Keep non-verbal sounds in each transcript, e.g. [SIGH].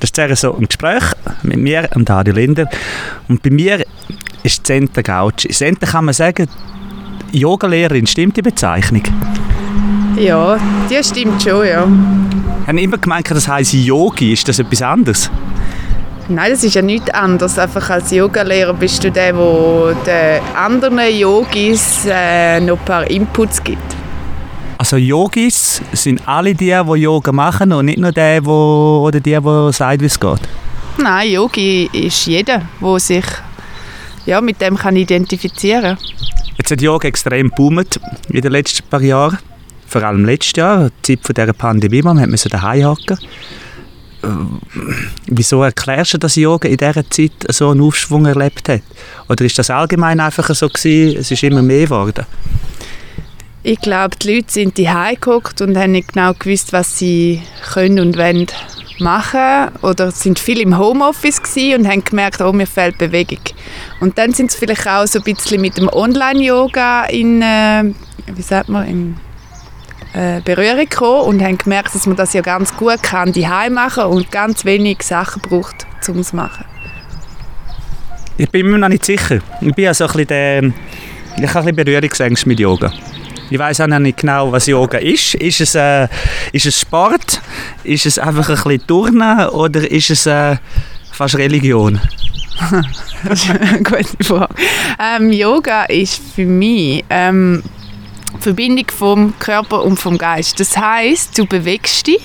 Das ist sehr so ein Gespräch mit mir und Dario Linder. Und bei mir ist Senta Gauci. Senta kann man sagen, Yogalehrerin, stimmt die Bezeichnung? Ja, die stimmt schon, ja. Ich habe immer gemeint, das heisst Yogi. Ist das etwas anderes? Nein, das ist ja nichts anderes. Einfach als Yogalehrer bist du der, der den anderen Yogis äh, noch ein paar Inputs gibt. Also Yogis sind alle die, die Yoga machen und nicht nur die, wo, oder die, die sagen, wie es geht? Nein, Yogi ist jeder, der sich ja, mit dem kann identifizieren Jetzt hat Yoga extrem boomt in den letzten paar Jahren. Vor allem letztes Jahr, die Zeit dieser Pandemie, man musste daheim hocken. Äh, wieso erklärst du, dass Yoga in dieser Zeit so einen Aufschwung erlebt hat? Oder ist das allgemein einfach so gewesen, es ist immer mehr geworden? Ich glaube, die Leute sind daheim gehockt und haben nicht genau gewusst, was sie können und wollen machen. Oder sind viel im Homeoffice und haben gemerkt, oh, mir fehlt Bewegung. Und dann sind sie vielleicht auch so ein bisschen mit dem Online-Yoga in, äh, wie sagt man, in äh, Berührung gekommen und haben gemerkt, dass man das ja ganz gut kann, die machen und ganz wenig Sachen braucht, um es zu machen. Ich bin mir noch nicht sicher. Ich bin also ein bisschen der, ich habe ein bisschen Berührungsängste mit Yoga. Ich weiß auch noch nicht genau, was Yoga ist. Ist es, äh, ist es Sport? Ist es einfach ein bisschen Turnen? Oder ist es äh, fast Religion? [LAUGHS] gute Frage. Ähm, Yoga ist für mich ähm, Verbindung vom Körper und vom Geist. Das heißt, du bewegst dich,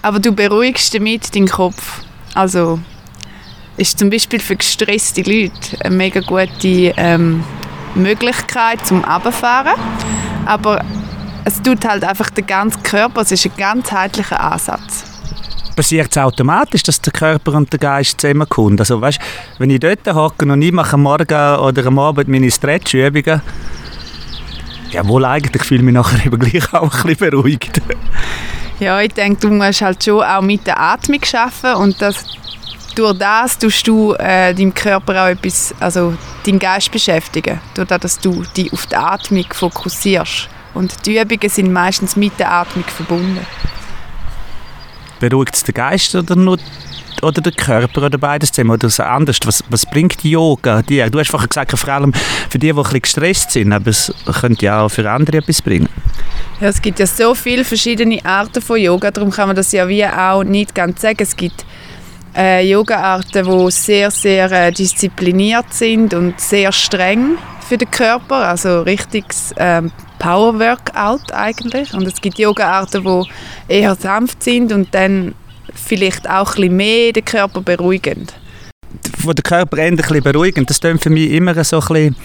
aber du beruhigst damit deinen Kopf. Also ist zum Beispiel für gestresste Leute eine mega gute ähm, Möglichkeit zum Abfahren. Aber es tut halt einfach den ganzen Körper, es ist ein ganzheitlicher Ansatz. Passiert es automatisch, dass der Körper und der Geist zusammenkommen? Also weißt, wenn ich dort hocke und ich mache am Morgen oder am Abend meine Stretchübungen, Jawohl, eigentlich fühle ich mich nachher [LAUGHS] eben gleich auch ein bisschen beruhigt. Ja, ich denke, du musst halt schon auch mit der Atmung arbeiten und das, durch das tust du äh, deinem Körper auch etwas, also deinen Geist beschäftigen, durch das, dass du dich auf die Atmung fokussierst. Und die Übungen sind meistens mit der Atmung verbunden. Beruhigt es den Geist oder nur oder der Körper oder beides zusammen oder so anders? Was, was bringt Yoga dir? Du hast vorhin gesagt, vor allem für die, die ein bisschen gestresst sind, aber es könnte ja auch für andere etwas bringen. Ja, es gibt ja so viele verschiedene Arten von Yoga, darum kann man das ja wie auch nicht ganz sagen. Es gibt äh, Yoga-Arten, die sehr, sehr äh, diszipliniert sind und sehr streng für den Körper, also richtiges ähm, Power-Workout eigentlich. Und es gibt Yoga-Arten, die eher sanft sind und dann vielleicht auch ein bisschen mehr den Körper beruhigend. Wo der Körper bisschen beruhigend, das klingt für mich immer so ein bisschen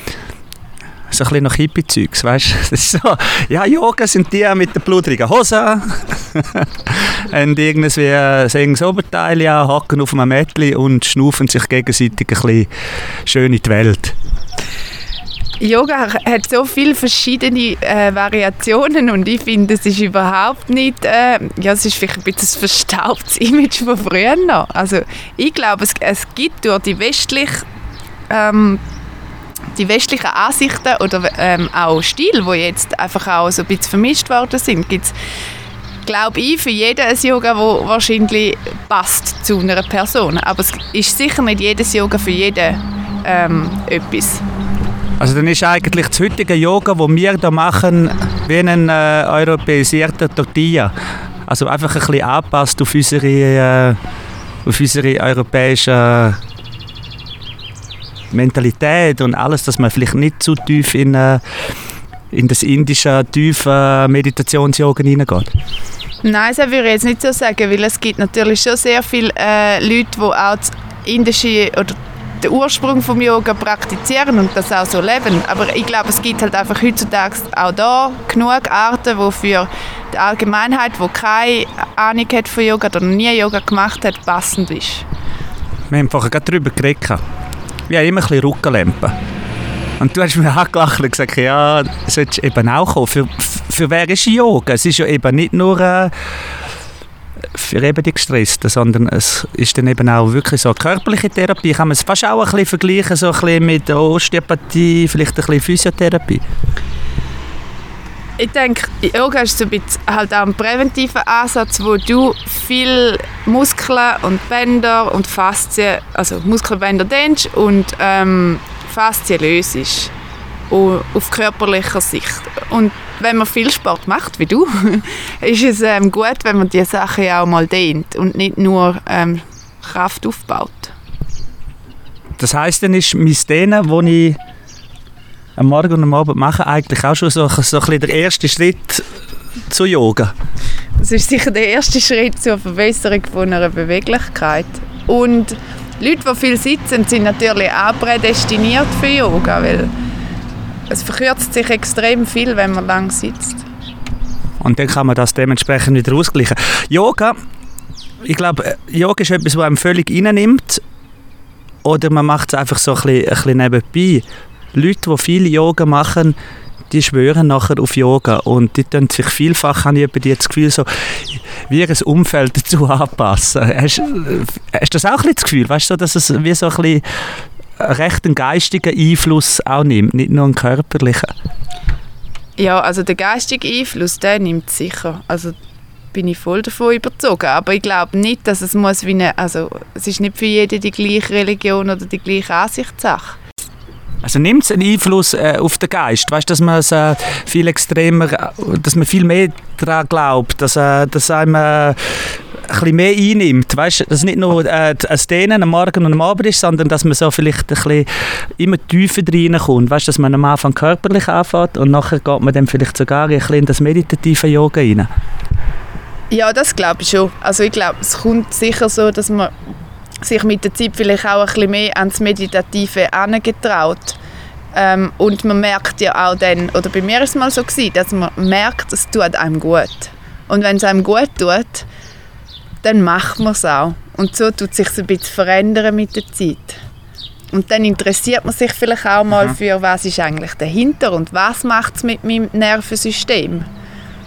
so ein bisschen nach Hippie-Zeugs, weißt du? [LAUGHS] So, ja, Yoga sind die mit der blutigen Hose [LAUGHS] und irgendwie äh, singen das Oberteil ja, hacken auf einem Mädchen und schnaufen sich gegenseitig ein bisschen schön in die Welt. Yoga hat so viele verschiedene äh, Variationen und ich finde, es ist überhaupt nicht, äh, ja, es ist vielleicht ein bisschen ein verstaubtes [LAUGHS] Image von früher noch. Also ich glaube, es, es gibt durch die westliche ähm, die westlichen Ansichten oder ähm, auch Stil, wo jetzt einfach auch so ein bisschen vermischt worden sind, gibt es glaube ich, für jeden ein Yoga, das wahrscheinlich passt zu einer Person. Aber es ist sicher nicht jedes Yoga für jeden ähm, etwas. Also dann ist eigentlich das heutige Yoga, das wir hier machen, wie ein äh, europäisierter Tortilla. Also einfach ein bisschen angepasst auf unsere, äh, auf unsere europäische Mentalität und alles, dass man vielleicht nicht zu tief in, äh, in das indische tiefe Meditations-Yoga hineingeht. Nein, das würde ich jetzt nicht so sagen, weil es gibt natürlich schon sehr viele äh, Leute, die auch das indische oder den Ursprung vom Yoga praktizieren und das auch so leben. Aber ich glaube, es gibt halt einfach heutzutage auch da genug Arten, die für die Allgemeinheit, die keine Ahnung hat von Yoga oder nie Yoga gemacht hat, passend ist. Wir haben vorhin gerade darüber geredet. Wir haben immer ein bisschen Rückenlampen. Und du hast mir [LAUGHS] angelacht und gesagt, ja, solltest eben auch kommen. Für, für wer ist Yoga? Es ist ja eben nicht nur... Äh, für eben die Gestressten, sondern es ist dann eben auch wirklich so körperliche Therapie. Kann man es fast auch ein bisschen vergleichen, so ein bisschen mit Osteopathie, vielleicht ein bisschen Physiotherapie? Ich denke, Yoga ist so ein bisschen halt auch ein präventiver Ansatz, wo du viel Muskeln und Bänder und Faszien, also Muskelbänder dehnst und ähm, Faszien löst auf körperlicher Sicht. Und wenn man viel Sport macht, wie du, [LAUGHS] ist es ähm, gut, wenn man diese Sachen auch mal dehnt und nicht nur ähm, Kraft aufbaut. Das heißt, dann ist mein Dehnen, wo ich am Morgen und am Abend mache, eigentlich auch schon so, so ein der erste Schritt zu Yoga. Das ist sicher der erste Schritt zur Verbesserung von einer Beweglichkeit. Und Leute, die viel sitzen, sind natürlich auch prädestiniert für Yoga, weil es verkürzt sich extrem viel, wenn man lang sitzt. Und dann kann man das dementsprechend wieder ausgleichen. Yoga, ich glaube, Yoga ist etwas, was einem völlig reinnimmt. Oder man macht es einfach so ein bisschen, ein bisschen nebenbei. Leute, die viel Yoga machen, die schwören nachher auf Yoga und die tun sich vielfach, habe ich das Gefühl, so wie ein Umfeld dazu anpassen. Hast, hast du das auch ein bisschen das Gefühl, weißt du, dass es wie so ein bisschen recht einen geistigen Einfluss auch nimmt, nicht nur einen körperlichen? Ja, also der geistige Einfluss, der nimmt sicher. Also bin ich voll davon überzogen. Aber ich glaube nicht, dass es muss wie eine, also es ist nicht für jeden die gleiche Religion oder die gleiche Ansichtssache. Also nimmt es einen Einfluss äh, auf den Geist? Weißt du, dass äh, viel extremer, dass man viel mehr daran glaubt, dass, äh, dass einem äh, ein bisschen mehr einnimmt, weißt, dass nicht nur äh, ein Dehnen am Morgen und am Abend ist, sondern dass man so vielleicht ein bisschen immer tiefer reinkommt, weißt, dass man am Anfang körperlich anfängt und nachher geht man dann vielleicht sogar ein bisschen in das meditative Yoga rein. Ja, das glaube ich schon. Also ich glaube, es kommt sicher so, dass man sich mit der Zeit vielleicht auch ein bisschen mehr ans Meditative herangetraut. Ähm, und man merkt ja auch dann, oder bei mir ist es mal so gewesen, dass man merkt, es tut einem gut. Und wenn es einem gut tut, dann macht man es auch. Und so tut sich ein bisschen verändern mit der Zeit. Und dann interessiert man sich vielleicht auch mal mhm. für, was ist eigentlich dahinter und was macht es mit meinem Nervensystem.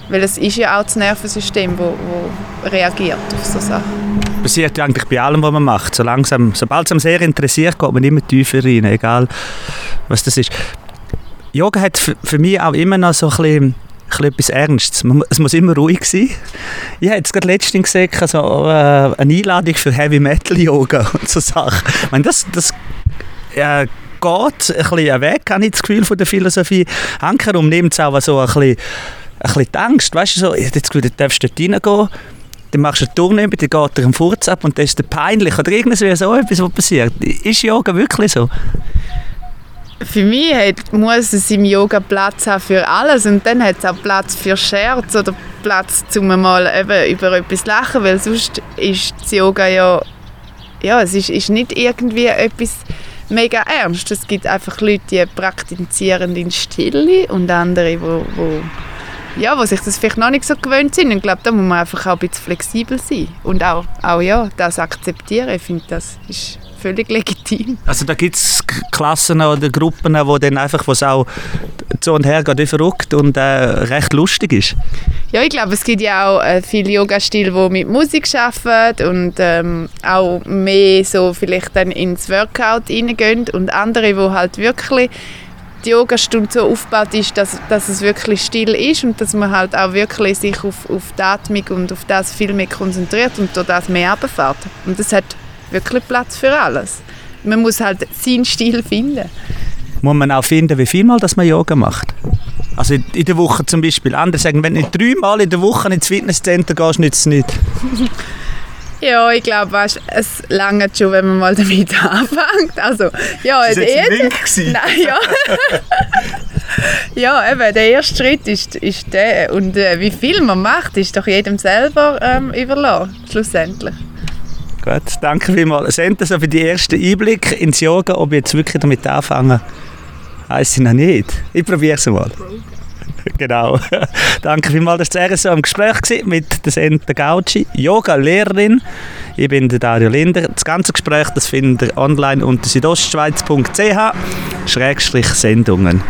Weil es ist ja auch das Nervensystem, das reagiert auf so Sachen. Passiert eigentlich bei allem, was man macht. So langsam, sobald es einem sehr interessiert, geht man immer tiefer rein, egal was das ist. Yoga hat für mich auch immer noch so ein bisschen etwas Ernstes. Es muss immer ruhig sein. Ich habe jetzt gerade letztens gesehen, also, eine Einladung für Heavy Metal Yoga [LAUGHS] und so Sachen. Ich meine, das, das äh, geht ein bisschen weg, habe ich das Gefühl, von der Philosophie. Hankerum nimmt es auch so ein bisschen ein bisschen die Angst, weißt du, so, jetzt du darfst dort reingehen, dann machst du eine Tournee, dann geht dir ein Furz ab und das ist peinlich oder irgendwie so etwas, was passiert. Ist Yoga wirklich so? Für mich hat, muss es im Yoga Platz haben für alles und dann hat es auch Platz für Scherz oder Platz, um mal eben über etwas zu lachen, weil sonst ist das Yoga ja, ja es ist, ist nicht irgendwie etwas mega ernst. Es gibt einfach Leute, die praktizieren in Stille und andere, die ja, wo sich das vielleicht noch nicht so gewöhnt sind. Und ich glaube, da muss man einfach auch ein bisschen flexibel sein und auch, auch ja, das akzeptieren. Ich finde, das ist völlig legitim. Also da gibt es Klassen oder Gruppen, wo dann einfach, was auch so und her geht, verrückt und äh, recht lustig ist. Ja, ich glaube, es gibt ja auch äh, viele Yoga-Stile, die mit Musik arbeiten und ähm, auch mehr so vielleicht dann ins Workout reingehen und andere, die halt wirklich die Yogastunde so aufgebaut ist, dass, dass es wirklich still ist und dass man halt auch wirklich sich auf, auf die Atmung und auf das viel mehr konzentriert und durch das mehr runterfährt. Und das hat wirklich Platz für alles. Man muss halt seinen Stil finden. Muss man auch finden, wie viel Mal dass man Yoga macht? Also in der Woche zum Beispiel. Andere sagen, wenn du dreimal in der Woche ins Fitnesscenter gehst, nützt es nicht. Ja, ich glaube, weißt, es lange schon, wenn man mal damit [LAUGHS] anfängt. Also, ja, das der erste, Nein, ja. [LAUGHS] ja, eben, der erste Schritt ist, ist der. Und äh, wie viel man macht, ist doch jedem selber ähm, überlassen, schlussendlich. Gut, danke vielmals. Senden so für die ersten Einblicke ins Yoga, ob ich jetzt wirklich damit anfangen, weiß ich noch nicht. Ich probiere es mal. [LAUGHS] genau. [LAUGHS] Danke vielmals, dass du so im Gespräch war mit der Senta Gauci, Yoga-Lehrerin. Ich bin der Dario Linder. Das ganze Gespräch das findet ihr online unter südostschweiz.ch-sendungen.